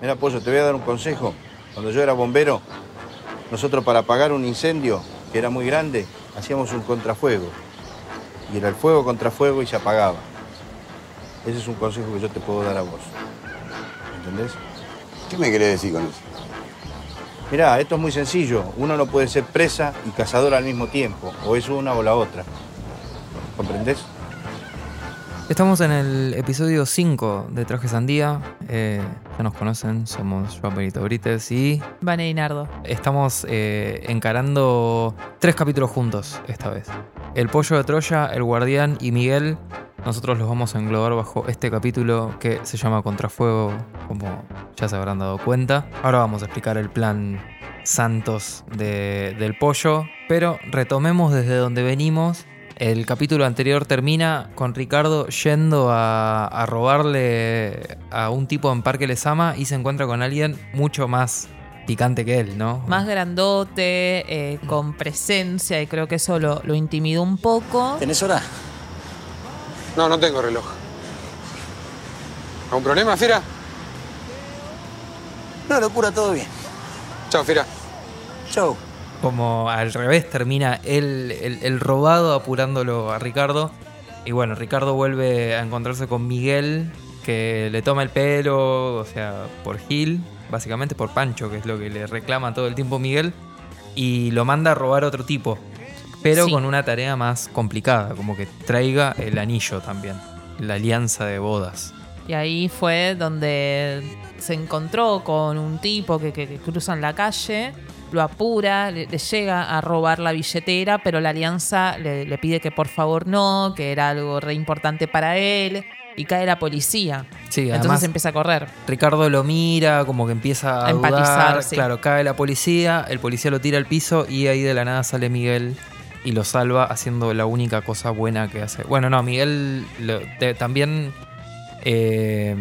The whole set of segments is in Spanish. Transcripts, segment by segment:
Mira, Pollo, te voy a dar un consejo. Cuando yo era bombero, nosotros para apagar un incendio, que era muy grande, hacíamos un contrafuego. Y era el fuego contra fuego y se apagaba. Ese es un consejo que yo te puedo dar a vos. ¿Entendés? ¿Qué me querés decir con eso? Mirá, esto es muy sencillo. Uno no puede ser presa y cazador al mismo tiempo. O es una o la otra. ¿Comprendés? Estamos en el episodio 5 de Traje Sandía. Eh, ya nos conocen, somos Joan Benito Brites y Vane y Nardo. estamos eh, encarando tres capítulos juntos esta vez. El Pollo de Troya, El Guardián y Miguel. Nosotros los vamos a englobar bajo este capítulo que se llama Contrafuego, como ya se habrán dado cuenta. Ahora vamos a explicar el plan Santos de- del pollo, pero retomemos desde donde venimos. El capítulo anterior termina con Ricardo yendo a, a robarle a un tipo en Parque Lesama y se encuentra con alguien mucho más picante que él, ¿no? Más grandote, eh, con presencia, y creo que eso lo, lo intimidó un poco. ¿Tenés hora? No, no tengo reloj. ¿Algún problema, Fiera? No, locura, todo bien. Chao, Fiera. Chau. Como al revés termina él, el, el robado apurándolo a Ricardo. Y bueno, Ricardo vuelve a encontrarse con Miguel, que le toma el pelo, o sea, por Gil, básicamente por Pancho, que es lo que le reclama todo el tiempo Miguel, y lo manda a robar a otro tipo, pero Sí. con una tarea más complicada, como que traiga el anillo también, la alianza de bodas. Y ahí fue donde se encontró con un tipo que, que- que cruza en la calle, lo apura, le, le llega a robar la billetera, pero la alianza le, le pide que por favor no, que era algo re importante para él, y cae la policía. Sí, Entonces además empieza a correr. Ricardo lo mira, como que empieza a, A empatizar, dudar. sí. Claro, cae la policía, el policía lo tira al piso y ahí de la nada sale Miguel y lo salva haciendo la única cosa buena que hace. Bueno, no, Miguel lo- también eh,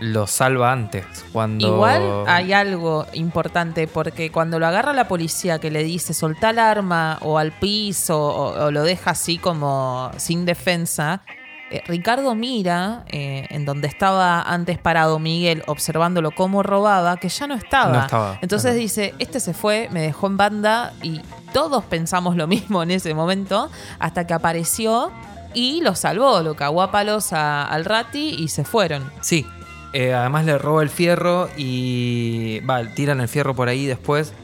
lo salva antes. Cuando. Igual hay algo importante porque cuando lo agarra la policía que le dice soltá el arma o al piso o, o lo deja así como sin defensa, eh, Ricardo mira eh, en donde estaba antes parado Miguel observándolo cómo robaba, que ya no estaba. No estaba, Entonces claro. dice, este se fue, me dejó en banda y todos pensamos lo mismo en ese momento hasta que apareció y lo salvó, lo cagó a palos a- al rati y se fueron. Sí. Eh, además le roba el fierro y. Va, tiran el fierro por ahí después.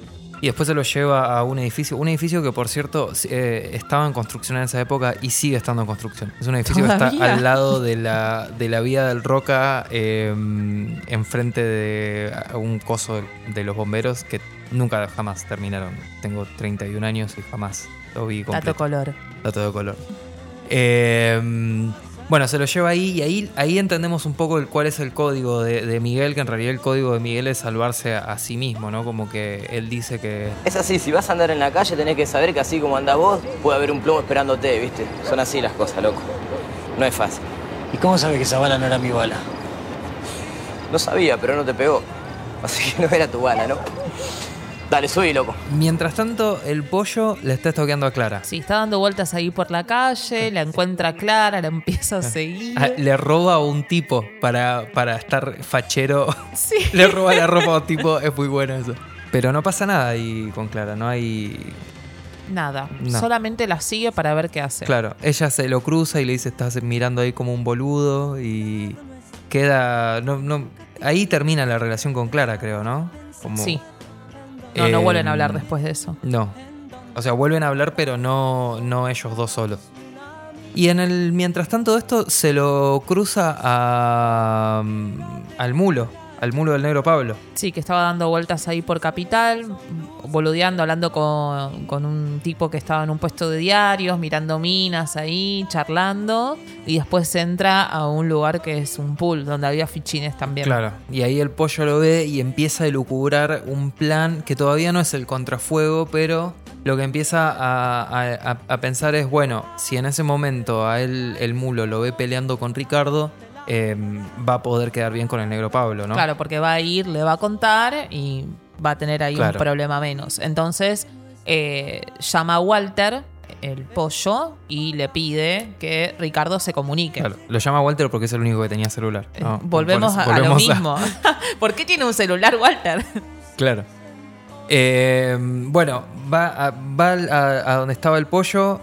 Y después se lo lleva a un edificio. Un edificio que, por cierto, eh, estaba en construcción en esa época y sigue estando en construcción. Es un edificio que está al lado de la, de la vía del Roca, eh, enfrente de un coso de, de los bomberos que nunca jamás terminaron. Tengo 31 años y jamás lo vi completo. Dato color. Dato de color. Eh, bueno, se lo lleva ahí y ahí, ahí entendemos un poco el, cuál es el código de, de Miguel, que en realidad el código de Miguel es salvarse a, a sí mismo, ¿no? Como que él dice que... Es así, si vas a andar en la calle tenés que saber que así como andás vos, puede haber un plomo esperándote, ¿viste? Son así las cosas, loco. No es fácil. ¿Y cómo sabes que esa bala no era mi bala? No sabía, pero no te pegó. Así que no era tu bala, ¿no? Dale, subí, loco. Mientras tanto, el pollo le está estoqueando a Clara. Sí, está dando vueltas ahí por la calle, la encuentra clara, la empieza a seguir. Ah, le roba a un tipo para, para estar fachero. Sí. le roba la ropa a un tipo, es muy bueno eso. Pero no pasa nada ahí con Clara, no hay... Nada, No. solamente la sigue para ver qué hace. Claro, ella se lo cruza y le dice, estás mirando ahí como un boludo y queda... No, no, ahí termina la relación con Clara, creo, ¿no? Como- Sí. No, no vuelven a hablar después de eso. No. O sea, vuelven a hablar, pero no, no ellos dos solos. Y en el mientras tanto esto se lo cruza a, al mulo, al mulo del negro Pablo. Sí, que estaba dando vueltas ahí por Capital, boludeando, hablando con, con un tipo que estaba en un puesto de diarios, mirando minas ahí, charlando. Y después entra a un lugar que es un pool, donde había fichines también. Claro. Y ahí el pollo lo ve y empieza a elucubrar un plan que todavía no es el contrafuego, pero lo que empieza a, a- a- a pensar es, bueno, si en ese momento a él el mulo lo ve peleando con Ricardo, eh, va a poder quedar bien con el negro Pablo, ¿no? Claro, porque va a ir, le va a contar y va a tener ahí Claro. un problema menos. Entonces, eh, llama a Walter, el pollo y le pide que Ricardo se comunique. Claro, lo llama Walter porque es el único que tenía celular. Eh, No, volvemos, a, a lo mismo. ¿Por qué tiene un celular, Walter? Claro. Eh, bueno, va, a, va a, a donde estaba el pollo.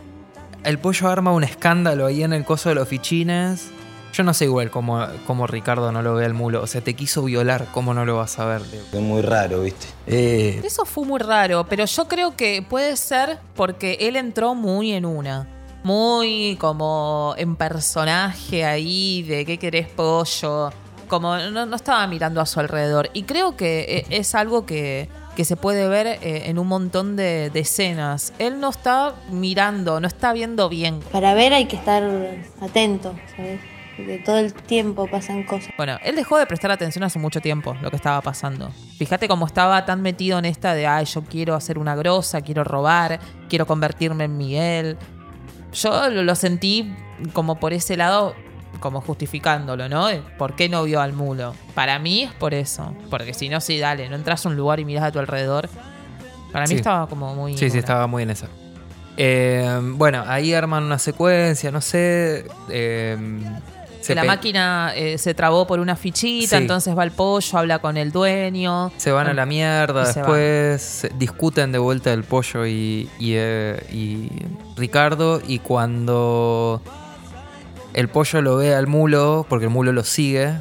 El pollo arma un escándalo ahí en el coso de los fichines. Yo no sé igual cómo, cómo Ricardo no lo ve al mulo. O sea, te quiso violar, ¿cómo no lo vas a ver? Es muy raro, ¿viste? Eh, Eso fue muy raro, pero yo creo que puede ser porque él entró muy en una. Muy como en personaje ahí de qué querés pollo. Como no, no estaba mirando a su alrededor. Y creo que eh, es algo que, que se puede ver eh, en un montón de, de escenas. Él no está mirando, no está viendo bien. Para ver hay que estar atento, ¿sabes? Porque todo el tiempo pasan cosas. Bueno, él dejó de prestar atención hace mucho tiempo lo que estaba pasando. Fíjate cómo estaba tan metido en esta de, ay, yo quiero hacer una grosa, quiero robar, quiero convertirme en Miguel. Yo lo, sentí como por ese lado, como justificándolo, ¿no? ¿Por qué no vio al mulo? Para mí es por eso. Porque si no, sí, dale, no entras a un lugar y miras a tu alrededor. Para mí Sí. estaba como muy... Sí, sí, una- estaba muy en esa. Eh, bueno, ahí arman una secuencia, no sé. eh, se la máquina eh, se trabó por una fichita, Sí. entonces va el pollo, habla con el dueño. Se van a la mierda, después discuten de vuelta el pollo y, y, eh, y Ricardo. Y cuando el pollo lo ve al mulo, porque el mulo lo sigue,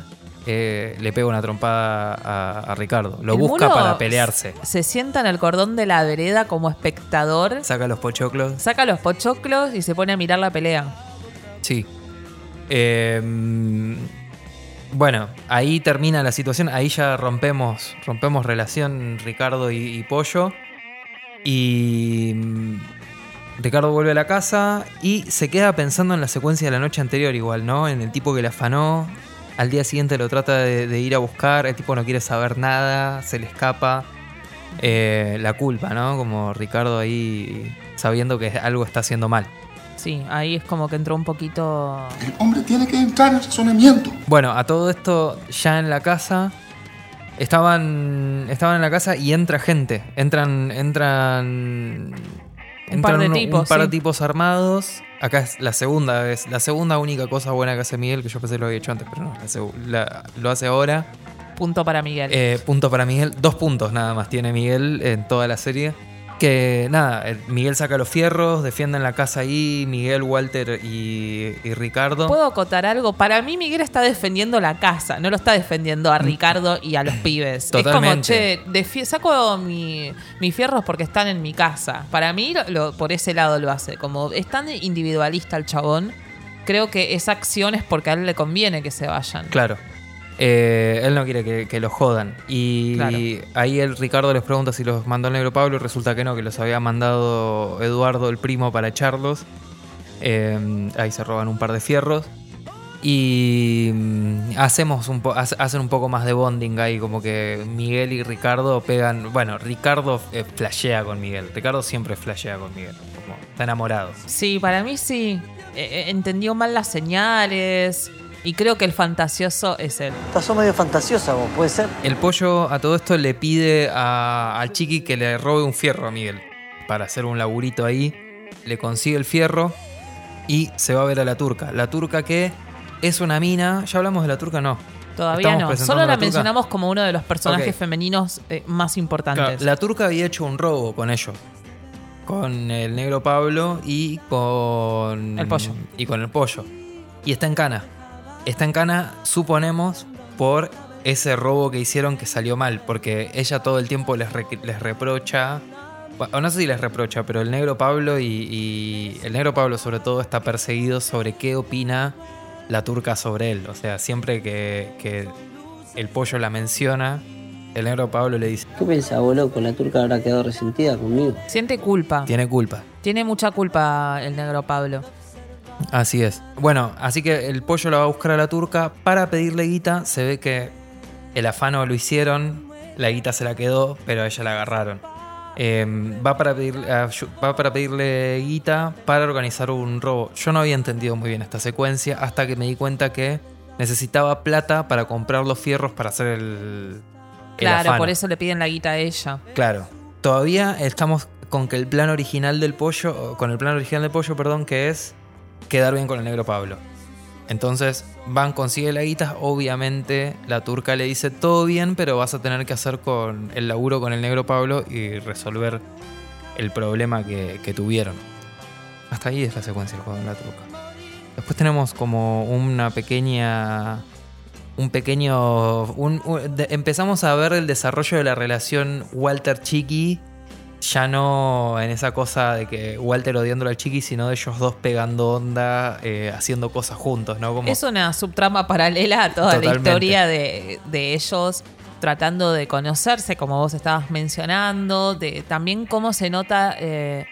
eh, le pega una trompada a, a Ricardo. Lo El busca para pelearse. Se sienta en el cordón de la vereda como espectador, Saca los pochoclos. saca los pochoclos y se pone a mirar la pelea. Sí. Eh, bueno, ahí termina la situación. Ahí ya rompemos, rompemos relación Ricardo y, Pollo. Y mm, Ricardo vuelve a la casa y se queda pensando en la secuencia de la noche anterior igual, ¿no? En el tipo que le afanó. Al día siguiente lo trata de, de ir a buscar. El tipo no quiere saber nada, se le escapa. Eh, la culpa, ¿no? Como Ricardo ahí sabiendo que algo está haciendo mal. Sí, ahí es como que entró un poquito... El hombre tiene que entrar en razonamiento. Bueno, a todo esto ya en la casa. Estaban. Estaban en la casa y entra gente. Entran. Entran. Un par de uno- tipos, Un par de tipos armados. Acá es la segunda vez. La segunda única cosa buena que hace Miguel, que yo pensé que lo había hecho antes, pero no. la- lo hace ahora. Punto para Miguel. Eh, punto para Miguel. Dos puntos nada más tiene Miguel en toda la serie. Que nada, el- Miguel saca los fierros, defienden la casa ahí. Miguel, Walter y, y Ricardo. ¿Puedo acotar algo? Para mí Miguel está defendiendo la casa, no lo está defendiendo a Ricardo y a los pibes. Es como, Totalmente. che, saco mi- mis fierros porque están en mi casa. Para mí lo- por ese lado lo hace. Como es tan individualista el chabón, creo que esa acción es porque a él le conviene que se vayan. Claro. Eh, él no quiere que, que los jodan. Y Claro. ahí el Ricardo les pregunta si los mandó el negro Pablo y resulta que no, que los había mandado Eduardo, el primo, para echarlos. Eh, ahí se roban un par de fierros. Y mm, hacemos un po- hacen un poco más de bonding ahí, como que Miguel y Ricardo pegan. Bueno, Ricardo eh, flashea con Miguel. Ricardo siempre flashea con Miguel. Como está enamorado. Sí, para mí sí. Eh, eh, entendió mal las señales y creo que el fantasioso es él. Estás medio fantasiosa vos, ¿puede ser? El pollo a todo esto le pide a- al chiqui que le robe un fierro a Miguel para hacer un laburito ahí. Le consigue el fierro y se va a ver a la turca. La turca que es una mina. ¿Ya hablamos de la turca? No. Todavía ¿Estamos no. Solo a la mencionamos como uno de los personajes femeninos eh, más importantes. Claro, la turca había hecho un robo con ellos. Con el negro Pablo y con. El pollo. Y con el pollo. Y está en cana. Está en cana, suponemos, por ese robo que hicieron que salió mal. Porque ella todo el tiempo les, re- les reprocha. O no sé si les reprocha, pero el negro Pablo y, y el negro Pablo sobre todo está perseguido sobre qué opina la turca sobre él. O sea, siempre que, que el pollo la menciona, el negro Pablo le dice, ¿Qué pensás, vos, loco? La turca habrá quedado resentida conmigo. Siente culpa. tiene culpa. Tiene mucha culpa el negro Pablo. Así es. Bueno, así que el pollo la va a buscar a la turca para pedirle guita. Se ve que el afano lo hicieron, la guita se la quedó, pero a ella la agarraron. Eh, va, para pedirle, ayu- va para pedirle guita para organizar un robo. Yo no había entendido muy bien esta secuencia hasta que me di cuenta que necesitaba plata para comprar los fierros para hacer el. el Claro, afano. por eso le piden la guita a ella. Claro. Todavía estamos, con que el plan original del pollo, con el plan original del pollo, perdón, que es quedar bien con el negro Pablo. Entonces van, consigue la guita, obviamente la turca le dice todo bien, pero vas a tener que hacer con el laburo con el negro Pablo y resolver el problema que, tuvieron. Hasta ahí es la secuencia del juego de la turca. Después tenemos como una pequeña. Un pequeño. empezamos a ver el desarrollo de la relación Walter-Chiqui. Ya no en esa cosa de que Walter odiándolo al Chiqui, sino de ellos dos pegando onda, eh, haciendo cosas juntos, ¿no? Como, Es una subtrama paralela a toda la historia de, de ellos tratando de conocerse, como vos estabas mencionando, de también cómo se nota eh,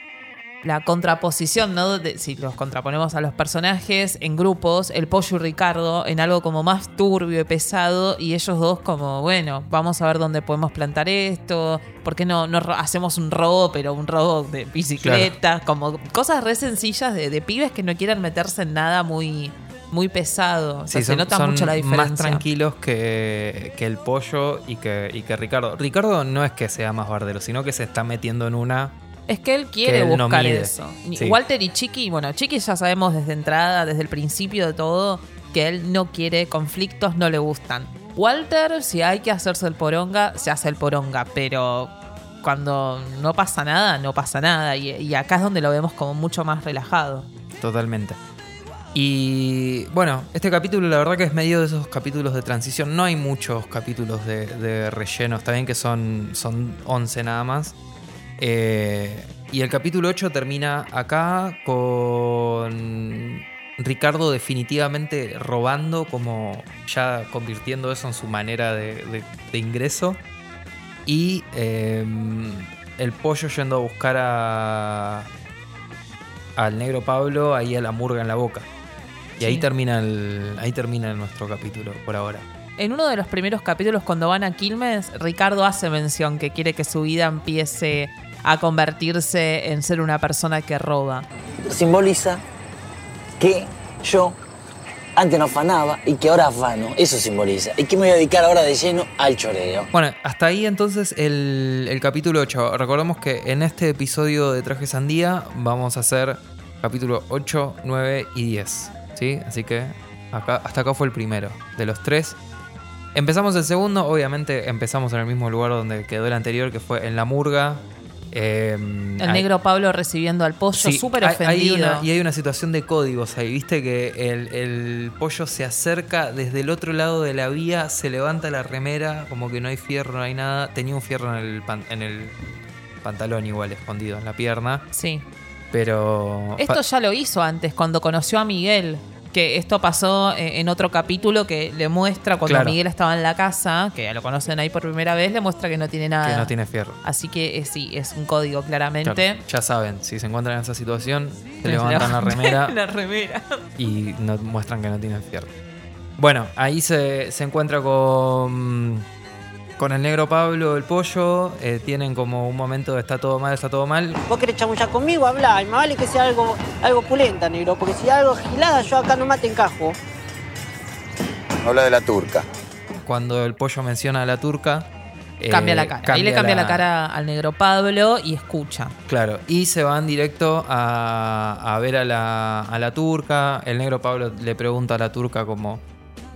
la contraposición, ¿no? De- si los contraponemos a los personajes en grupos, el pollo y Ricardo en algo como más turbio y pesado, y ellos dos como, bueno, vamos a ver dónde podemos plantar esto, ¿por qué no, no hacemos un robo, pero un robo de bicicletas? Como cosas re sencillas de, de pibes que no quieran meterse en nada muy, muy pesado. O sea, Sí, se nota son mucho la diferencia. Más tranquilos que, que el pollo y que, y que Ricardo. Ricardo no es que sea más bardero, sino que se está metiendo en una. Es que él quiere que él no buscar eso. Sí. Walter y Chiqui, bueno, Chiqui ya sabemos desde entrada, desde el principio de todo, que él no quiere conflictos, no le gustan. Walter, si hay que hacerse el poronga, se hace el poronga, pero cuando no pasa nada, no pasa nada. Y, y acá es donde lo vemos como mucho más relajado. Totalmente. Y bueno, este capítulo la verdad que es medio de esos capítulos de transición. No hay muchos capítulos de, de relleno. Está bien que son, son 11 nada más. Eh, y el capítulo 8 termina acá con Ricardo definitivamente robando, como ya convirtiendo eso en su manera de, de- de ingreso. Y eh, el pollo yendo a buscar a, al negro Pablo ahí a la murga en la boca. Y ahí termina el, ahí termina nuestro capítulo por ahora. En uno de los primeros capítulos, cuando van a Quilmes, Ricardo hace mención que quiere que su vida empiece a convertirse en ser una persona que roba. Simboliza que yo antes no afanaba y que ahora afano. Eso simboliza. Y que me voy a dedicar ahora de lleno al choreo. Bueno, hasta ahí entonces el, el capítulo 8. Recordemos que en este episodio de Traje Sandía vamos a hacer capítulo 8, 9 y 10. ¿Sí? Así que acá, hasta acá fue el primero de los tres. Empezamos el segundo, obviamente empezamos en el mismo lugar donde quedó el anterior, que fue en la murga. Eh, El negro Pablo recibiendo al pollo, Sí, súper hay- ofendido. una- y hay una situación de códigos ahí, viste que el, el pollo se acerca desde el otro lado de la vía, se levanta la remera, como que no hay fierro, no hay nada. Tenía un fierro en el, pan- en el pantalón igual, escondido en la pierna. Sí. Pero... Esto ya lo hizo antes, cuando conoció a Miguel. Que esto pasó eh, en otro capítulo que le muestra cuando Claro. Miguel estaba en la casa, que lo conocen ahí por primera vez, le muestra que no tiene nada. que no tiene fierro. Así que eh, sí, es un código claramente. Claro, ya saben, si se encuentran en esa situación, se levantan la levantan remera la remera. y no, muestran que no tienen fierro. Bueno, ahí se, se encuentra con, con el negro Pablo, el pollo. eh, tienen como un momento de está todo mal, está todo mal. Vos querés chamullar conmigo, habla, y me vale que sea algo, algo pulenta, negro, porque si algo gilada, yo acá nomás te encajo. Habla de la turca. Cuando el pollo menciona a la turca. eh, Cambia la cara. Ahí le cambia la... cara al negro Pablo y escucha. Claro, y se van directo a, a ver a la, a la turca. El negro Pablo le pregunta a la turca como,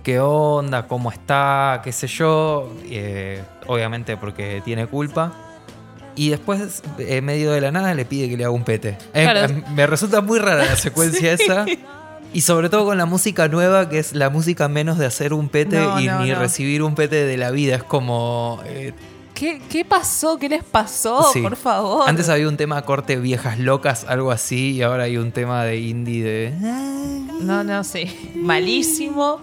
¿qué onda? ¿Cómo está? ¿Qué sé yo? Eh, obviamente porque tiene culpa. Y después, en medio de la nada, le pide que le haga un pete. Eh, Claro. me resulta muy rara la secuencia Sí. esa. Y sobre todo con la música nueva, que es la música menos de hacer un pete No, y no, ni no. recibir un pete de la vida. Es como... eh, ¿Qué, qué pasó? ¿Qué les pasó? Sí. Por favor. Antes había un tema corte viejas locas, algo así, y ahora hay un tema de indie de. No, no sé. Malísimo.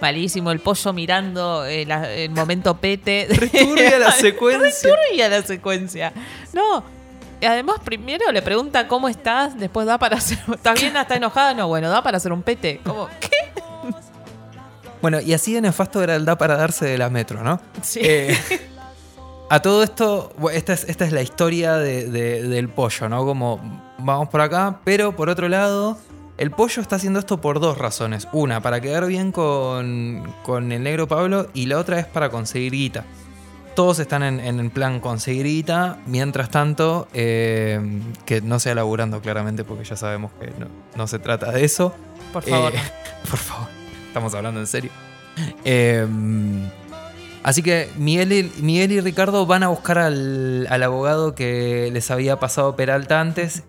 Malísimo. El pollo mirando eh, la- el momento pete. turbia la secuencia. Re turbia la secuencia. No. Además, primero le pregunta cómo estás, después da para hacer. ¿Estás bien? ¿Estás enojada? No, bueno, da para hacer un pete. ¿Cómo? ¿Qué? Bueno, y así de nefasto era el da para darse de la metro, ¿no? Sí. Eh, a todo esto, esta es, esta es la historia de- de- del pollo, ¿no? Como vamos por acá, pero por otro lado, el pollo está haciendo esto por dos razones. Una, para quedar bien con, con el negro Pablo, y la otra es para conseguir guita. todos están en, en el plan conseguir guita, mientras tanto, eh, que no sea laburando claramente, porque ya sabemos que no, no se trata de eso. Por favor. Eh, por favor, estamos hablando en serio. Eh, así que Miguel y, Miguel y Ricardo van a buscar al, al abogado que les había pasado Peralta antes.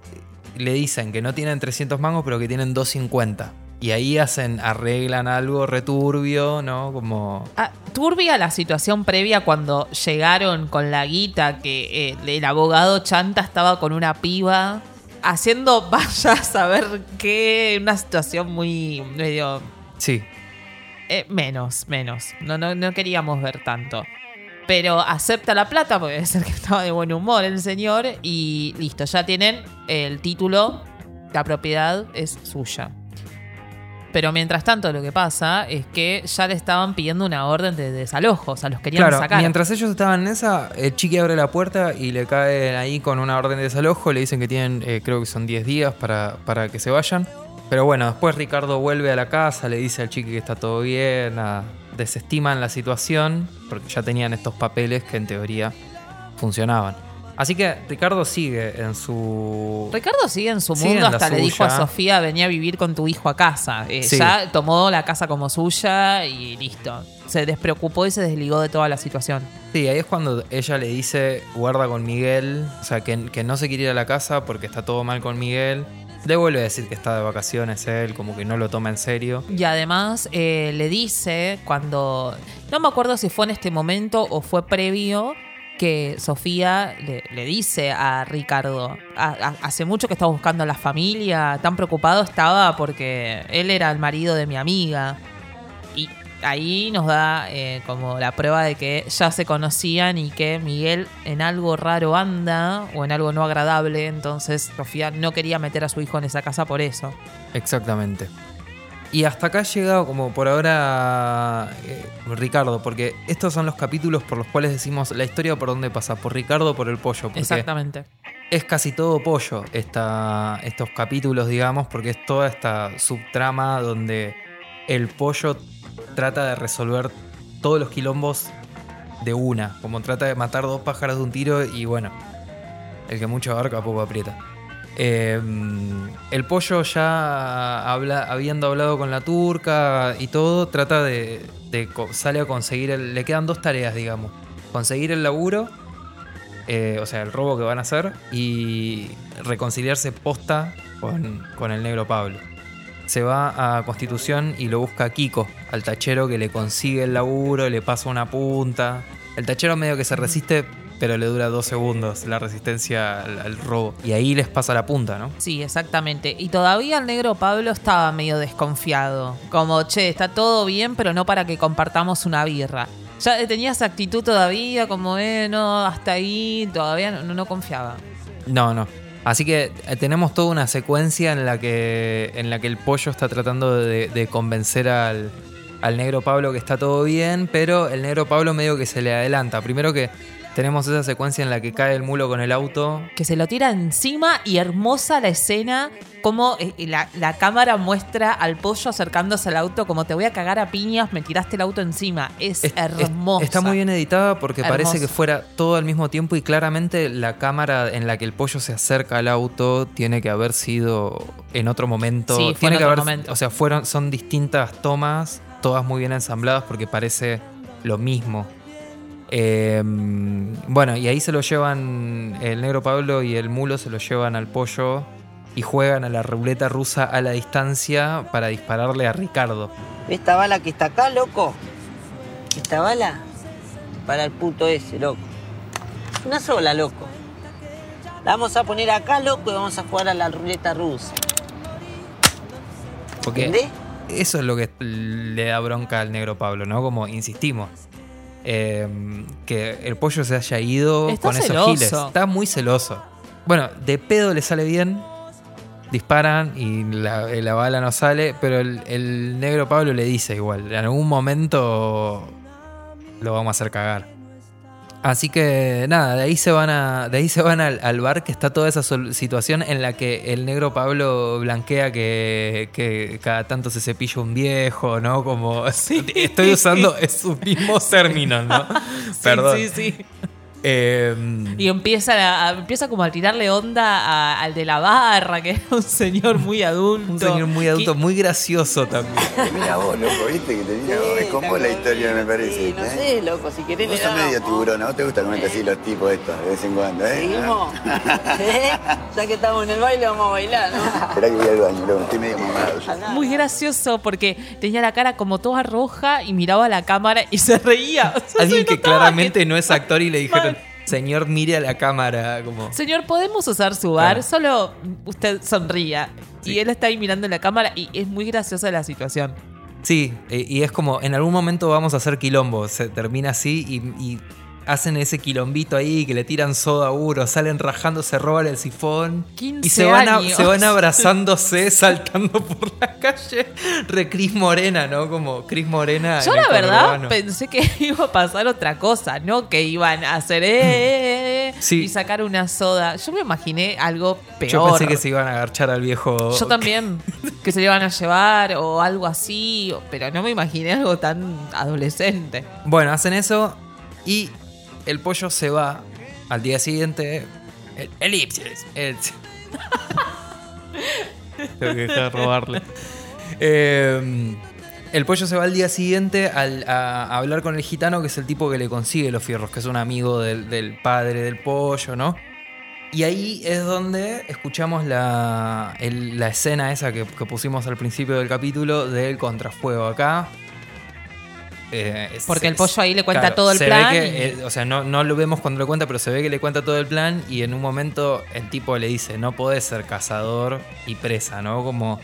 Le dicen que no tienen 300 mangos, pero que tienen 250. Y ahí hacen, arreglan algo returbio, ¿no? Como. Ah, turbia la situación previa cuando llegaron con la guita que eh, el abogado Chanta estaba con una piba haciendo vaya a saber qué, una situación muy medio Sí, eh, menos, menos. No, no, no queríamos ver tanto. Pero acepta la plata, porque debe ser que estaba de buen humor el señor. Y listo, ya tienen el título, la propiedad es suya. Pero mientras tanto lo que pasa es que ya le estaban pidiendo una orden de desalojo, o sea, los querían Claro, sacar. mientras ellos estaban en esa, el chiqui abre la puerta y le caen ahí con una orden de desalojo. Le dicen que tienen, eh, creo que son 10 días para, para que se vayan. Pero bueno, después Ricardo vuelve a la casa, le dice al chiqui que está todo bien, nada, desestiman la situación, porque ya tenían estos papeles que en teoría funcionaban. Así que Ricardo sigue en su... Ricardo sigue en su Sigue mundo, en hasta le dijo a. Sofía, venía a vivir con tu hijo a casa. Eh, Sí. Ya tomó la casa como suya y listo. Se despreocupó y se desligó de toda la situación. Sí, ahí es cuando ella le dice, guarda con Miguel, o sea, que, que no se quiere ir a la casa porque está todo mal con Miguel. Le vuelve a decir que está de vacaciones él, como que no lo toma en serio. Y además eh, le dice cuando, no me acuerdo si fue en este momento o fue previo, que Sofía le, dice a Ricardo, "Ha- ha- hace mucho que estaba buscando a la familia, tan preocupado estaba porque él era el marido de mi amiga. Ahí nos da eh, como la prueba de que ya se conocían y que Miguel en algo raro anda o en algo no agradable, entonces Sofía no quería meter a su hijo en esa casa por eso. Exactamente. Y hasta acá ha llegado como por ahora eh, Ricardo, porque estos son los capítulos por los cuales decimos la historia por dónde pasa, por Ricardo o por el pollo. Exactamente. es casi todo pollo esta, estos capítulos, digamos, porque es toda esta subtrama donde el pollo trata de resolver todos los quilombos de una, como trata de matar dos pájaros de un tiro y bueno, el que mucho abarca poco aprieta. Eh, el pollo ya habla, habiendo hablado con la turca y todo, trata de, sale a conseguir, el- le quedan dos tareas, digamos, conseguir el laburo eh, o sea, el robo que van a hacer y reconciliarse posta con, con el negro Pablo. Se va a Constitución y lo busca a Kiko, al tachero que le consigue el laburo, le pasa una punta. El tachero medio que se resiste, pero le dura dos segundos la resistencia al, al robo. Y ahí les pasa la punta, ¿no? Sí, exactamente. Y todavía el negro Pablo estaba medio desconfiado. Como, che, está todo bien, pero no para que compartamos una birra. Ya tenía esa actitud todavía, como, eh, no, hasta ahí, todavía no, no confiaba. No, no. Así que eh, tenemos toda una secuencia en la que, en la que el pollo está tratando de, convencer al, al negro Pablo que está todo bien, pero el negro Pablo medio que se le adelanta. Primero que tenemos esa secuencia en la que cae el mulo con el auto. Que se lo tira encima y hermosa la escena, como eh, la, la cámara muestra al pollo acercándose al auto, como te voy a cagar a piñas, me tiraste el auto encima. Es, Es- hermosa. Está muy bien editada porque parece que fuera todo al mismo tiempo y claramente la cámara en la que el pollo se acerca al auto tiene que haber sido en otro momento. Sí, tiene en que haber, momento. o sea, fueron son distintas tomas, todas muy bien ensambladas porque parece lo mismo. Eh, bueno, y ahí se lo llevan el negro Pablo y el mulo se lo llevan al pollo y juegan a la ruleta rusa a la distancia para dispararle a Ricardo. Esta bala que está acá, loco. Esta bala para el puto ese, loco. Una sola, loco. La vamos a poner acá, loco, y vamos a jugar a la ruleta rusa. Porque ¿Entendés? eso es lo que le da bronca al negro Pablo, ¿no? Como insistimos. Eh, que el pollo se haya ido Está con esos giles. Está muy celoso. Bueno, de pedo le sale bien. Disparan y la, la bala no sale. Pero el, el negro Pablo le dice igual. En algún momento lo vamos a hacer cagar. Así que nada, de ahí se van a, de ahí se van al, al bar que está toda esa situación en la que el negro Pablo blanquea que, que cada tanto se cepilla un viejo, ¿no? Como estoy usando sus mismos términos, ¿no? Perdón. Sí, sí, sí. Eh, Y empieza, a, a- empieza como a tirarle onda a- al de la barra, que era un señor muy adulto. un señor muy adulto, muy gracioso también. Mira vos, loco, viste que te mira vos. Es como la historia, me parece. No ¿eh? sé, loco, si querés Vos sos medio tiburón, ¿no? ¿Te gusta comerte así los tipos estos de vez en cuando, eh? Seguimos. ¿Eh? Ya que estamos en el baile, vamos a bailar, ¿no? Esperá que voy al baño, loco, estoy medio mamado yo. Muy gracioso porque tenía la cara como toda roja y miraba a la cámara y se reía. O sea, Alguien se que claramente no es actor y le dijeron, señor, mire a la cámara, como... Señor, ¿podemos usar su bar? Claro. Solo usted sonría. Y él está ahí mirando la cámara y es muy graciosa la situación. Sí, eh, y es como, en algún momento vamos a hacer quilombo, se termina así y, y hacen ese quilombito ahí que le tiran soda a uno, salen rajando, se roban el sifón 15 y se van, a- años. se van abrazándose, saltando por la calle. Re Cris Morena, ¿no? Como Cris Morena. Yo la verdad pensé que iba a pasar otra cosa, ¿no? Que iban a hacer eh, eh, eh, Sí. y sacar una soda. Yo me imaginé algo peor. Yo pensé que se iban a agarchar al viejo. Yo también, que se le iban a llevar o algo así, pero no me imaginé algo tan adolescente. Bueno, hacen eso y el pollo se va al día siguiente. El, elipsis. el- Tengo que dejar de robarle. Eh, el pollo se va al día siguiente al- a, a hablar con el gitano, que es el tipo que le consigue los fierros, que es un amigo del, del padre del pollo, ¿no? Y ahí es donde escuchamos la, el- la escena esa que, que pusimos al principio del capítulo del contrafuego acá. Eh, es- Porque el pollo ahí le cuenta todo el se plan ve que, y- eh, o sea, no, no lo vemos cuando lo cuenta, pero se ve que le cuenta todo el plan y en un momento el tipo le dice, no podés ser cazador y presa, ¿no? Como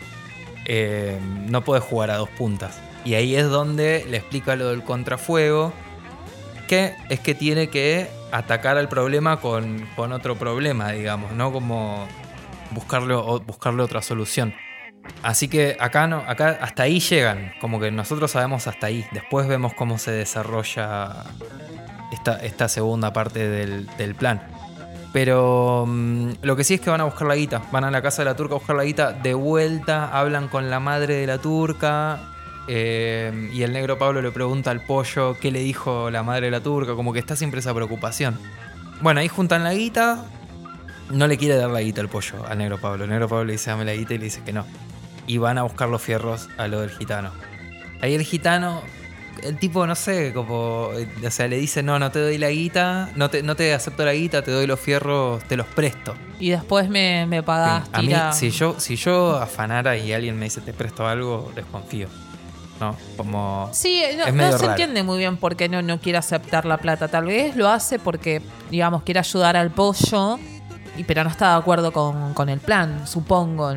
eh, no podés jugar a dos puntas. Y ahí es donde le explica lo del contrafuego, que es que tiene que atacar al problema con, con otro problema, digamos, ¿no? Como buscarle, buscarle otra solución. Así que acá no, acá hasta ahí llegan, como que nosotros sabemos hasta ahí. Después vemos cómo se desarrolla esta, segunda parte del, del plan. Pero mm, lo que sí es que van a buscar la guita. Van a la casa de la turca a buscar la guita. De vuelta hablan con la madre de la turca. eh, y el negro Pablo le pregunta al pollo qué le dijo la madre de la turca. Como que está siempre esa preocupación. Bueno, ahí juntan la guita. No le quiere dar la guita al pollo, al negro Pablo. El negro Pablo le dice dame la guita y le dice que no. Y van a buscar los fierros a lo del gitano. Ahí el gitano, el tipo, no sé, como, eh, o sea, le dice, no, no te doy la guita, no te, no te acepto la guita, te doy los fierros, te los presto. Y después me, me pagás, a mí, si yo, si yo afanara y alguien me dice, te presto algo, desconfío. ¿No? Como... Sí, no, es no medio se raro. entiende muy bien por qué no, no quiere aceptar la plata. Tal vez lo hace porque, digamos, quiere ayudar al pollo, y, pero no está de acuerdo con, con el plan, supongo.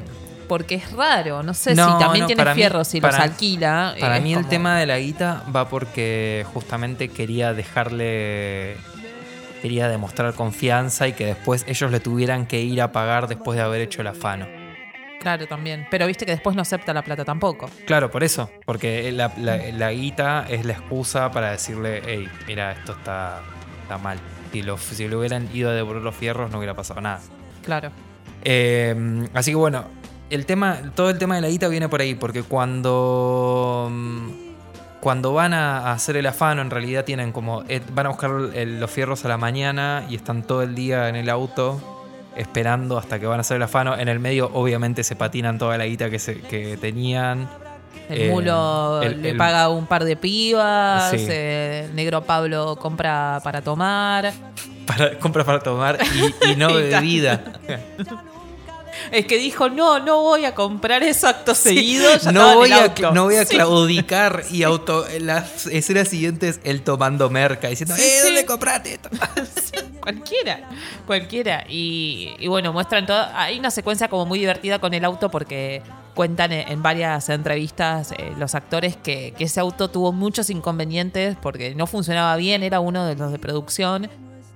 Porque es raro, no sé No, si también no, tiene fierros y los alquila. Para mí el tema de la guita va porque justamente quería dejarle. Quería demostrar confianza y que después ellos le tuvieran que ir a pagar después de haber hecho el afano. Claro, también. Pero viste que después no acepta la plata tampoco. Claro, por eso. Porque la, la- la guita es la excusa para decirle, hey, mira, esto está, está mal. Si, lo, si le hubieran ido a devolver los fierros no hubiera pasado nada. Claro. Eh, así que bueno, el tema, todo el tema de la guita viene por ahí, porque cuando, mm, cuando van a hacer el afano, en realidad tienen como, eh, van a buscar el- los fierros a la mañana y están todo el día en el auto esperando hasta que van a hacer el afano. En el medio obviamente se patinan toda la guita que, se, que tenían. El Eh, mulo el- le el- paga un par de pibas, Sí. eh, el negro Pablo compra para tomar. Para, compra para tomar y, y no bebida. Es que dijo, no, no voy a comprar eso acto seguido. ya no, voy a, no voy a Sí. claudicar y auto. Las escenas siguientes, él tomando merca, diciendo, ¡eh, dónde compraste esto! Cualquiera, cualquiera. Y, y bueno, muestran todo. Hay una secuencia como muy divertida con el auto porque cuentan en, en varias entrevistas eh, los actores que, que ese auto tuvo muchos inconvenientes porque no funcionaba bien, era uno de los de producción.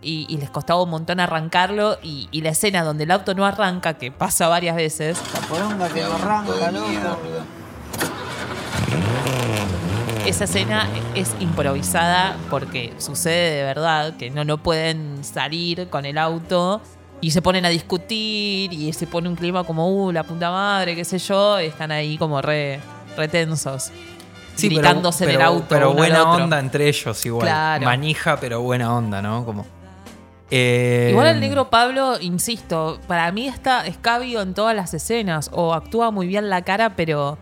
Y, y les costaba un montón arrancarlo. Y, y la escena donde el auto no arranca, que pasa varias veces. La poronga que no arranca, loco. esa escena es improvisada porque sucede de verdad que no, no pueden salir con el auto y se ponen a discutir y se pone un clima como, uh, la puta madre, qué sé yo, y están ahí como re, re tensos. Sí, pero- gritándose en el auto. Pero uno al buena otro. onda entre ellos igual. Claro. Manija, pero buena onda, ¿no? Como. Eh, Igual el negro Pablo, insisto, para mí está escabio en todas las escenas o actúa muy bien la cara, pero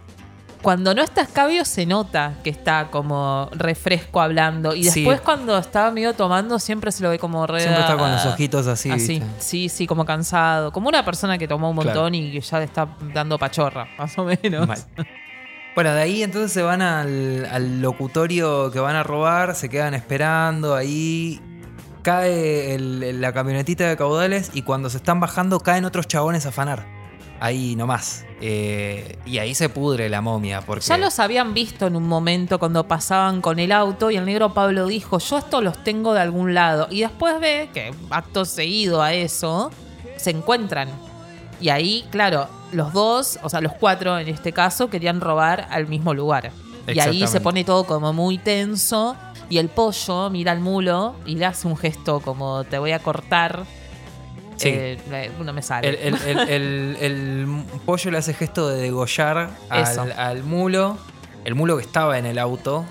cuando no está escabio se nota que está como refresco hablando. Y Sí. después cuando está medio tomando siempre se lo ve como re... Siempre está con los ojitos así, Así, ¿viste? sí, sí, como cansado. Como una persona que tomó un montón Claro. y que ya le está dando pachorra, más o menos. Mal. Bueno, de ahí entonces se van al, al locutorio que van a robar, se quedan esperando, ahí cae la camionetita de caudales y cuando se están bajando caen otros chabones a afanar. Ahí nomás. Eh, y ahí se pudre la momia. Porque Ya los habían visto en un momento cuando pasaban con el auto y el negro Pablo dijo, yo estos los tengo de algún lado. Y después ve que acto seguido a eso, se encuentran. Y ahí, claro, los dos, o sea, los cuatro en este caso, querían robar al mismo lugar. Y ahí se pone todo como muy tenso. Y el pollo mira al mulo y le hace un gesto como te voy a cortar. Sí. Eh, no me sale. El, el- el- el- el pollo le hace gesto de degollar al mulo, el mulo que estaba en el auto,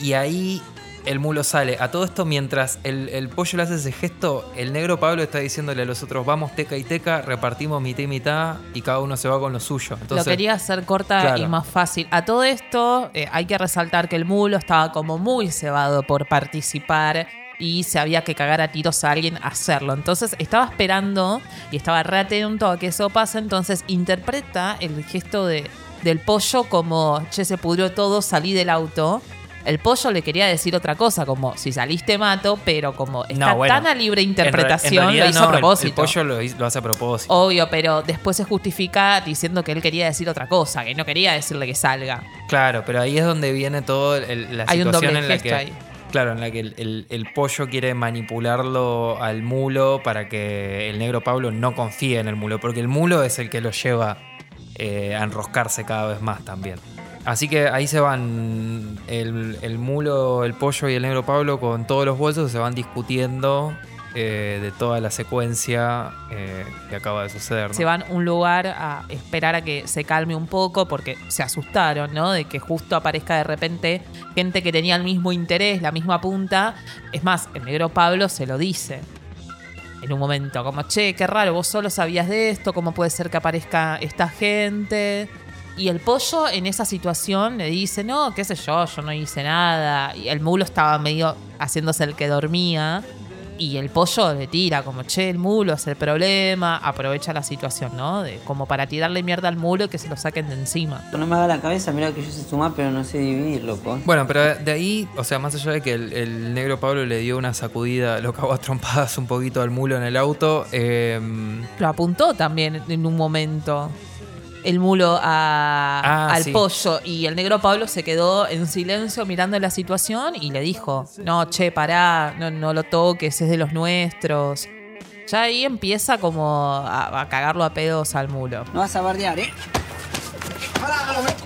y ahí el mulo sale. A todo esto, mientras el, el pollo le hace ese gesto, el negro Pablo está diciéndole a los otros, vamos teca y teca, repartimos mitad y mitad, y cada uno se va con lo suyo. Entonces, lo quería hacer corta Claro. y más fácil. A todo esto, eh, hay que resaltar que el mulo estaba como muy cebado por participar y se había que cagar a tiros a alguien a hacerlo. Entonces estaba esperando y estaba re atento a que eso pase. Entonces interpreta el gesto de, del pollo como, che, se pudrió todo, salí del auto. El pollo le quería decir otra cosa, como si saliste mato, pero como está No, bueno. tan a libre en re- en interpretación, lo hizo no, a el- propósito. El, pollo lo, hace a propósito. Obvio, pero después se justifica diciendo que él quería decir otra cosa, que no quería decirle que salga. Claro, pero ahí es donde viene todo el- la Hay un situación doble en la que. ahí. Claro, en la que el, el- el pollo quiere manipularlo al mulo para que el negro Pablo no confíe en el mulo, porque el mulo es el que lo lleva eh, a enroscarse cada vez más también. Así que ahí se van el, mulo, el pollo y el negro Pablo con todos los bolsos, se van discutiendo eh, de toda la secuencia eh, que acaba de suceder. Se van un lugar a esperar a que se calme un poco porque se asustaron, ¿no? De que justo aparezca de repente gente que tenía el mismo interés, la misma punta. Es más, el negro Pablo se lo dice en un momento, como, che, qué raro, vos solo sabías de esto, ¿cómo puede ser que aparezca esta gente? Y el pollo en esa situación le dice, no, qué sé yo, yo no hice nada. Y el mulo estaba medio haciéndose el que dormía. Y el pollo le tira como, che, el mulo es el problema. Aprovecha la situación, ¿no? De, como para tirarle mierda al mulo y que se lo saquen de encima. No me haga la cabeza, mira que yo sé sumar, pero no sé dividir, loco. Bueno, pero de ahí, o sea, más allá de que el, el negro Pablo le dio una sacudida, lo cagó a trompadas un poquito al mulo en el auto, eh, Lo apuntó también en un momento el mulo a- Ah, al sí. pollo y el negro Pablo se quedó en silencio mirando la situación y le dijo, no, che, pará, no, no lo toques, es de los nuestros. Ya ahí empieza como a, a cagarlo a pedos al mulo. No vas a bardear, ¿eh? Pará,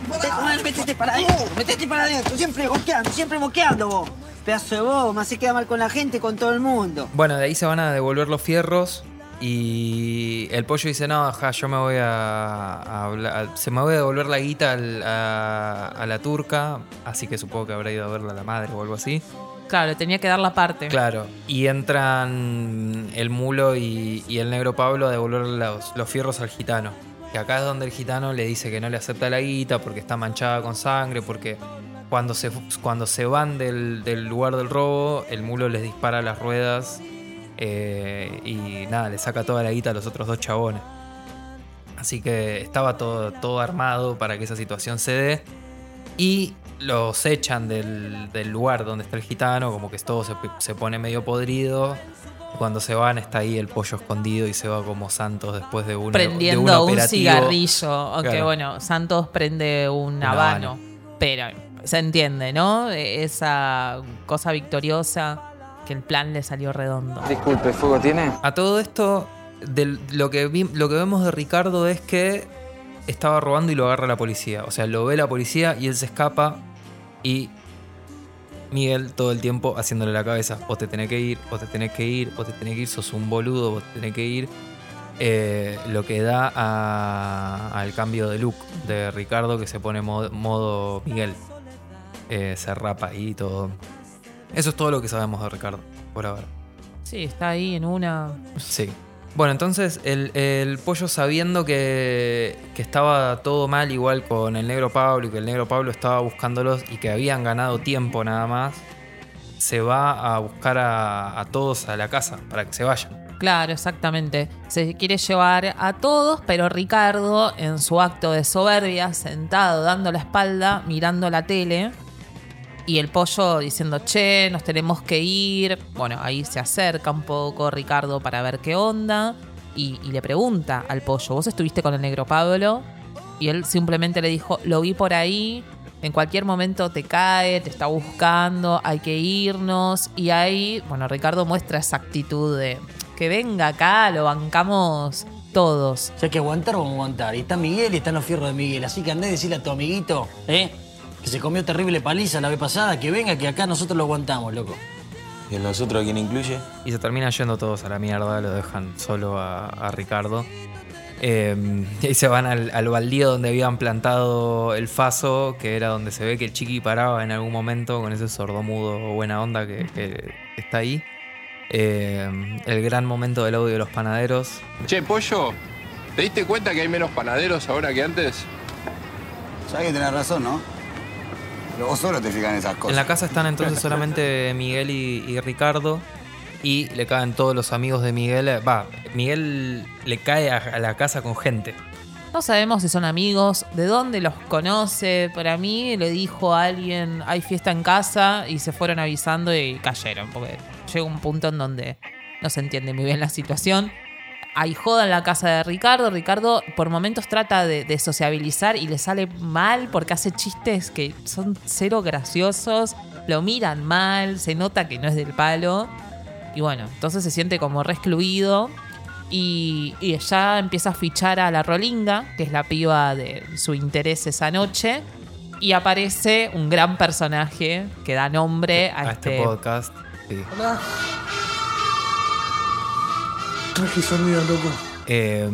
métete, métete para adentro, métete para adentro, siempre moqueando, siempre moqueando vos. Pedazo de vos, más se queda mal con la gente, con todo el mundo. bueno, de ahí se van a devolver los fierros y el pollo dice, no, ajá, yo me voy a, a se me voy a devolver la guita al- a, a la turca, así que supongo que habrá ido a verla a la madre o algo así. Claro, tenía que dar la parte. Claro, y entran el mulo y, y el negro Pablo a devolver los, los fierros al gitano. Que acá es donde el gitano le dice que no le acepta la guita porque está manchada con sangre, porque cuando se, cuando se van del, del lugar del robo, el mulo les dispara las ruedas eh, y nada, le saca toda la guita a los otros dos chabones. Así que estaba todo, todo armado para que esa situación se dé. Y los echan del, del lugar donde está el gitano, como que todo se, se pone medio podrido. Cuando se van está ahí el pollo escondido y se va como Santos después de un, de Prendiendo un un, cigarrillo. Aunque Claro. bueno, Santos prende un, Un habano. habano. Pero se entiende, ¿no? Esa cosa victoriosa que el plan le salió redondo. Disculpe, ¿fuego tiene? A todo esto, del- lo, que vi- lo que vemos de Ricardo es que estaba robando y lo agarra la policía. O sea, lo ve la policía y él se escapa Y Miguel todo el tiempo haciéndole la cabeza, o te tenés que ir, o te tenés que ir, o te tenés que ir, sos un boludo, o te tenés que ir. Eh, lo que da a- al cambio de look de Ricardo que se pone modo, modo Miguel. Eh, se rapa ahí y todo. Eso es todo lo que sabemos de Ricardo por ahora. Sí, está ahí en una. Sí. Bueno, entonces el, el pollo sabiendo que, que estaba todo mal igual con el negro Pablo y que el negro Pablo estaba buscándolos y que habían ganado tiempo nada más, se va a buscar a, a todos a la casa para que se vayan. Claro, exactamente. Se quiere llevar a todos, pero Ricardo, en su acto de soberbia, sentado, dando la espalda, mirando la tele, y el pollo diciendo, che, nos tenemos que ir. Bueno, ahí se acerca un poco Ricardo para ver qué onda, y, le pregunta al pollo, ¿vos estuviste con el negro Pablo? Y él simplemente le dijo, lo vi por ahí, en cualquier momento te cae, te está buscando, hay que irnos. Y ahí, bueno, Ricardo muestra esa actitud de que venga acá, lo bancamos todos. Si hay que aguantar, vamos a aguantar. Y está Miguel y están los fierros de Miguel. Así que andé a decirle a tu amiguito, ¿eh? Que se comió terrible paliza la vez pasada, que venga, que acá nosotros lo aguantamos, loco. ¿Y el nosotros a quién incluye? Y se terminan yendo todos a la mierda, lo dejan solo a, a Ricardo. Eh, y se van al, al baldío donde habían plantado el faso, que era donde se ve que el chiqui paraba en algún momento con ese sordomudo buena onda que, que está ahí. Eh, el gran momento del audio de los panaderos. Che, Pollo, ¿te diste cuenta que hay menos panaderos ahora que antes? Sabes que tenés razón, ¿no? Vos solo te fijas en esas cosas. En la casa están entonces solamente Miguel y, y Ricardo. Y le caen todos los amigos de Miguel. Va, Miguel le cae a, a la casa con gente. No sabemos si son amigos, de dónde los conoce. Para mí le dijo a alguien, hay fiesta en casa, y se fueron avisando y cayeron, porque llega un punto en donde no se entiende muy bien la situación. Hay joda en la casa de Ricardo. Ricardo por momentos trata de, de sociabilizar y le sale mal porque hace chistes que son cero graciosos. Lo miran mal, se nota que no es del palo. Y bueno, entonces se siente como re excluido. Y, y ya empieza a fichar a la Rolinga, que es la piba de su interés esa noche. Y aparece un gran personaje que da nombre a, a este, podcast. Sí. Hola. Traje sonido, loco. Eh,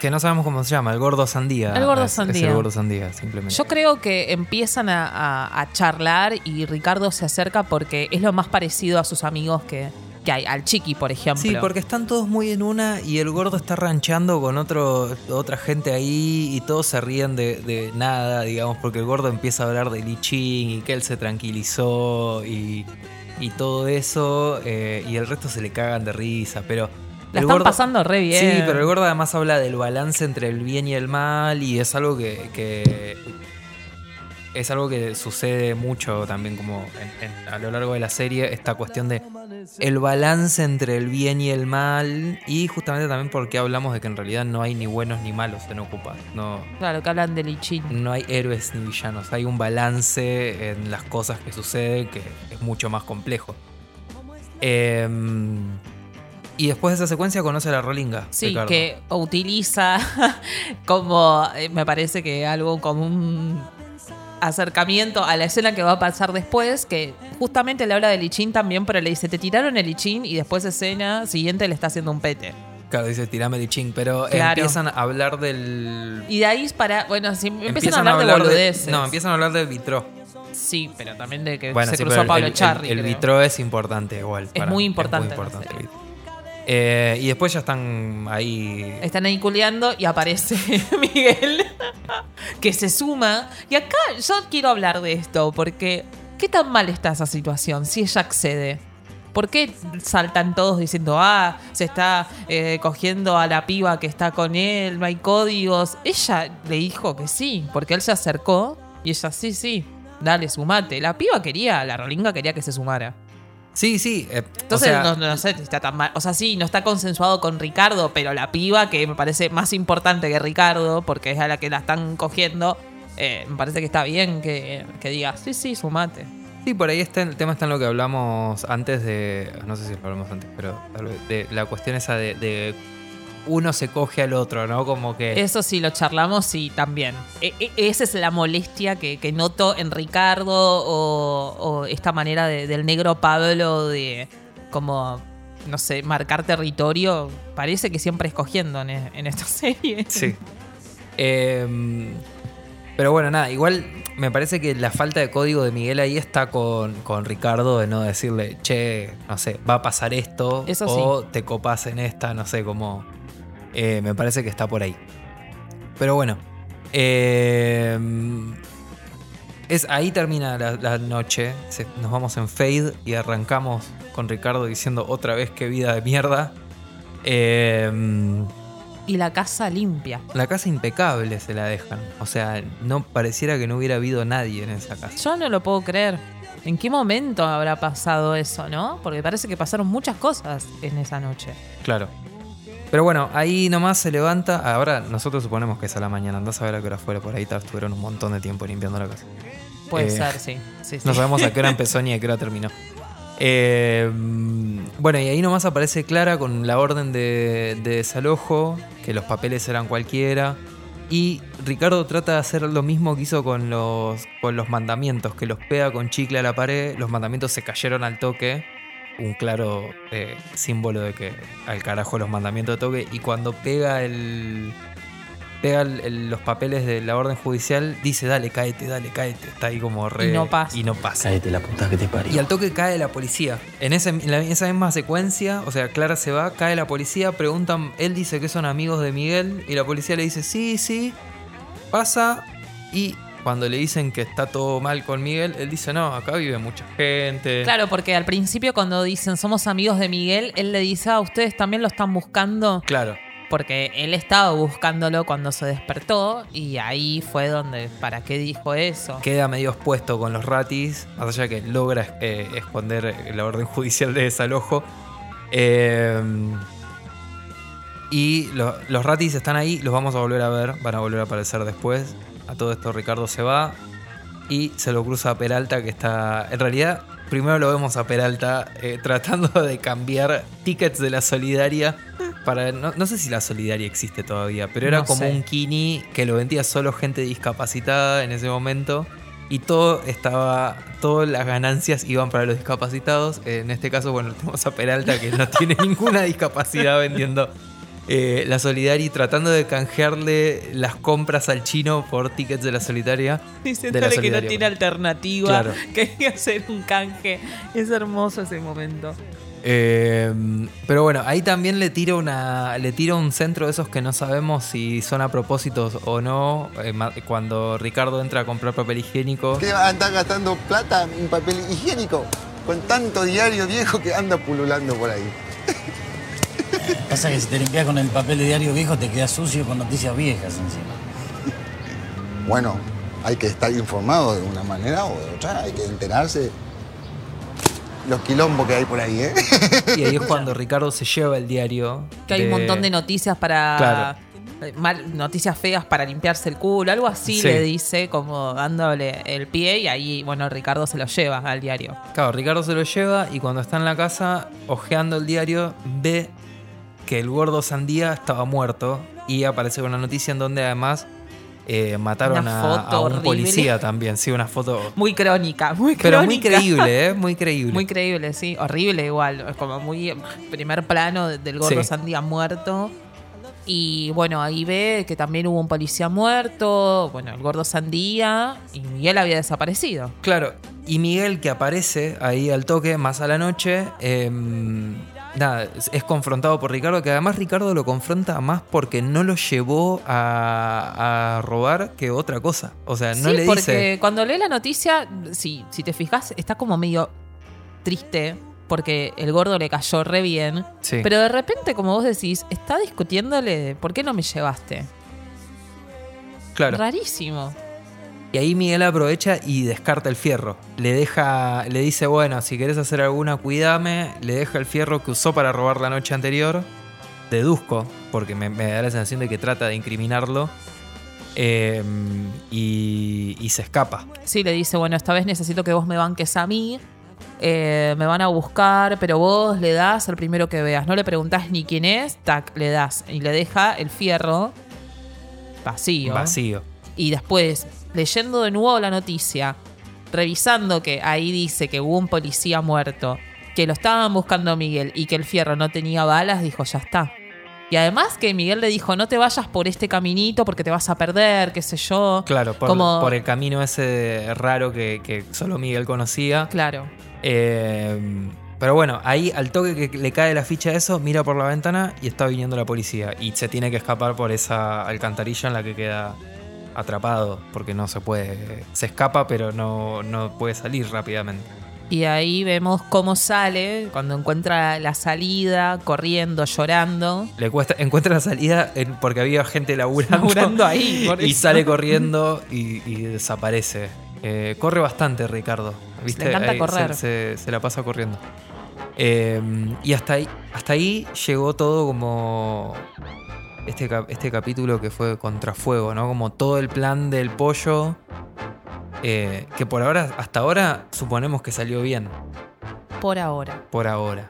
que no sabemos cómo se llama, el gordo sandía. El gordo Es- es sandía. el gordo sandía, simplemente. Yo creo que empiezan a, a- a charlar y Ricardo se acerca porque es lo más parecido a sus amigos que, que hay. Al Chiqui, por ejemplo. Sí, porque están todos muy en una y el gordo está ranchando con otro, otra gente ahí y todos se ríen de, de nada, digamos, porque el gordo empieza a hablar de Li Ching y que él se tranquilizó y, y todo eso eh, y el resto se le cagan de risa, pero... La el están pasando re bien. Sí, pero el gordo además habla del balance entre el bien y el mal y es algo que... que- es algo que sucede mucho también como en- en- a lo largo de la serie, esta cuestión de el balance entre el bien y el mal y justamente también porque hablamos de que en realidad no hay ni buenos ni malos en Ocupa. No, Claro, que hablan de Lichin. no hay héroes ni villanos, hay un balance en las cosas que suceden que es mucho más complejo. Em, y después de esa secuencia conoce a la Rolinga. Sí, Ricardo. que utiliza como, eh, me parece que algo como un acercamiento a la escena que va a pasar después, que justamente le habla de Lichin también, pero le dice, te tiraron el Lichin y después escena siguiente le está haciendo un pete. Claro, dice tirame de ching, pero Claro. empiezan a hablar del. Y de ahí para, bueno, sí, empiezan, a hablar de boludeces. no, empiezan a hablar del vitro. Sí, pero también de que Bueno, se sí, cruzó Pablo el, el- Charri. el creo. vitro es importante igual. Es para muy importante la importante el vitro. Eh, y después ya están ahí. Están ahí culeando y aparece Miguel que se suma. Y acá yo quiero hablar de esto porque ¿qué tan mal está esa situación si ella accede? ¿Por qué saltan todos diciendo, ah, se está eh, cogiendo a la piba que está con él, no hay códigos? Ella le dijo que sí, porque él se acercó y ella, sí, sí, dale, sumate. La piba quería, la rolinga quería que se sumara. Sí, sí. eh, Entonces, o sea, no, no sé si está tan mal. O sea, sí, no está consensuado con Ricardo, pero la piba, que me parece más importante que Ricardo, porque es a la que la están cogiendo, eh, me parece que está bien que, que diga, sí, sí, sumate. Sí, por ahí está el tema está en lo que hablamos antes de. No sé si lo hablamos antes, pero tal vez, de la cuestión esa de, de uno se coge al otro, ¿no? Como que... Eso sí lo charlamos y también. E- e- esa es la molestia que, que noto en Ricardo o, o esta manera de- del negro Pablo de como, no sé, marcar territorio. Parece que siempre escogiendo en, en esta serie. Sí. Em, pero bueno, nada, igual me parece que la falta de código de Miguel ahí está con, con Ricardo de no decirle, che, no sé, va a pasar esto Eso o te copas en esta, no sé, como... eh, me parece que está por ahí. Pero bueno. em, es, ahí termina la, la noche. se- nos vamos en fade y arrancamos con Ricardo diciendo otra vez qué vida de mierda. Em, Y la casa limpia. la casa impecable se la dejan. O sea, no pareciera que no hubiera habido nadie en esa casa. Yo no lo puedo creer. ¿En qué momento habrá pasado eso, no? Porque parece que pasaron muchas cosas en esa noche. Claro. Pero bueno, ahí nomás se levanta. Ahora nosotros suponemos que es a la mañana. Andás a ver a qué hora fuera. Por ahí estuvieron un montón de tiempo limpiando la casa. Puede Eh, ser, sí. Sí, sí. No sabemos a qué hora empezó ni a qué hora terminó. Eh, bueno, y ahí nomás aparece Clara con la orden de, de desalojo, que los papeles eran cualquiera. Y Ricardo trata de hacer lo mismo que hizo con los, con los mandamientos, que los pega con chicle a la pared. Los mandamientos se cayeron al toque. Un claro eh, símbolo de que al carajo los mandamientos de toque. Y cuando pega el. Pega el- el- los papeles de la orden judicial, dice, dale, cáete, dale, cáete. Está ahí como re... Y no pasa. Y no pasa. Cállate la puta que te parió. Y al toque cae la policía. En, ese- en la- en esa misma secuencia, o sea, Clara se va, cae la policía, preguntan, él dice que son amigos de Miguel y la policía le dice, sí, sí, pasa. Y cuando le dicen que está todo mal con Miguel, él dice, no, acá vive mucha gente. Claro, porque al principio cuando dicen somos amigos de Miguel, él le dice, ah, ustedes también lo están buscando. Claro. Porque él estaba buscándolo cuando se despertó y ahí fue donde, ¿para qué dijo eso? Queda medio expuesto con los ratis, más allá que logra eh, esconder la orden judicial de desalojo. Eh, y lo- los ratis están ahí, los vamos a volver a ver, van a volver a aparecer después. A todo esto Ricardo se va y se lo cruza a Peralta que está... En realidad, primero lo vemos a Peralta eh, tratando de cambiar tickets de la solidaria para... No, no sé si la solidaria existe todavía, pero era No como sé. un kini que lo vendía solo gente discapacitada en ese momento. Y todo estaba, todas las ganancias iban para los discapacitados. En este caso, bueno, tenemos a Peralta que no tiene ninguna discapacidad vendiendo eh, la Solidari, tratando de canjearle las compras al chino por tickets de la Solitaria. de la Diciéndole que no tiene alternativa, Claro. que hay que hacer un canje. Es hermoso ese momento. Eh, pero bueno, ahí también le tira una. Le tira un centro de esos que no sabemos si son a propósitos o no. eh, cuando Ricardo entra a comprar papel higiénico. ¿Qué va a estar gastando plata en papel higiénico? Con tanto diario viejo que anda pululando por ahí. Pasa que si te limpias con el papel de diario viejo te quedas sucio con noticias viejas encima. Bueno, hay que estar informado de una manera o de otra. Hay que enterarse los quilombos que hay por ahí, ¿eh? Y ahí es cuando Ricardo se lleva el diario. Que hay un montón de noticias para. Claro. mal- noticias feas para limpiarse el culo, algo así Sí. le dice, como dándole el pie, y ahí, bueno, Ricardo se lo lleva al diario. Claro, Ricardo se lo lleva y cuando está en la casa, ojeando el diario, ve que el gordo Sandía estaba muerto y aparece una noticia en donde además eh, mataron a, un horrible. policía también. Sí, una foto. Muy crónica, muy Pero crónica. muy creíble, ¿eh? Muy creíble. Muy creíble, sí. Horrible igual. Es como muy primer plano de- del gordo Sí. Sandía muerto. Y bueno, ahí ve que también hubo un policía muerto. Bueno, el gordo Sandía. Y Miguel había desaparecido. Claro, y Miguel que aparece ahí al toque más a la noche, eh, nada, es, es confrontado por Ricardo, que además Ricardo lo confronta más porque no lo llevó a, a robar que otra cosa. O sea, no sí, le porque dice... cuando lee la noticia, sí, si te fijas, está como medio triste. Porque el gordo le cayó re bien. Sí. Pero de repente, como vos decís, está discutiéndole, ¿por qué no me llevaste? Claro. Rarísimo. Y ahí Miguel aprovecha y descarta el fierro. Le deja, le dice, bueno, si querés hacer alguna, cuídame. Le deja el fierro que usó para robar la noche anterior. Deduzco, porque me, me da la sensación de que trata de incriminarlo. Eh, y, y se escapa. Sí, le dice, bueno, esta vez necesito que vos me banques a mí eh, me van a buscar, pero vos le das al primero que veas. No le preguntás ni quién es, tac, le das. Y le deja el fierro vacío. Vacío. Y después, leyendo de nuevo la noticia, revisando que ahí dice que hubo un policía muerto, que lo estaban buscando a Miguel y que el fierro no tenía balas, dijo, ya está. Y además que Miguel le dijo, no te vayas por este caminito porque te vas a perder, qué sé yo. Claro, por, Como- por el camino ese raro que, que solo Miguel conocía. Claro. Eh, pero bueno, ahí al toque que le cae la ficha de eso, mira por la ventana y está viniendo la policía. Y se tiene que escapar por esa alcantarilla en la que queda atrapado. Porque no se puede. Se escapa, pero no, no puede salir rápidamente. Y ahí vemos cómo sale cuando encuentra la salida, corriendo, llorando. Le cuesta, encuentra la salida en- porque había gente laburando. Laburando ahí, por y eso. sale corriendo y, y desaparece. Eh, corre bastante, Ricardo. ¿Viste? Le encanta Ahí correr. Se, se- se la pasa corriendo. Eh, y hasta ahí, hasta ahí llegó todo como. Este, este capítulo que fue contrafuego, ¿no? Como todo el plan del pollo. eh, que por ahora, hasta ahora, suponemos que salió bien. Por ahora. Por ahora.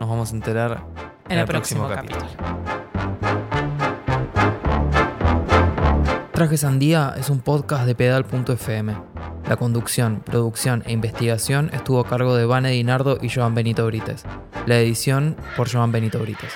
Nos vamos a enterar En el próximo capítulo. Traje Sandía es un podcast de pedal.fm. La conducción, producción e investigación estuvo a cargo de Vane Dinardo y Joan Benito Brites. La edición por Joan Benito Brites.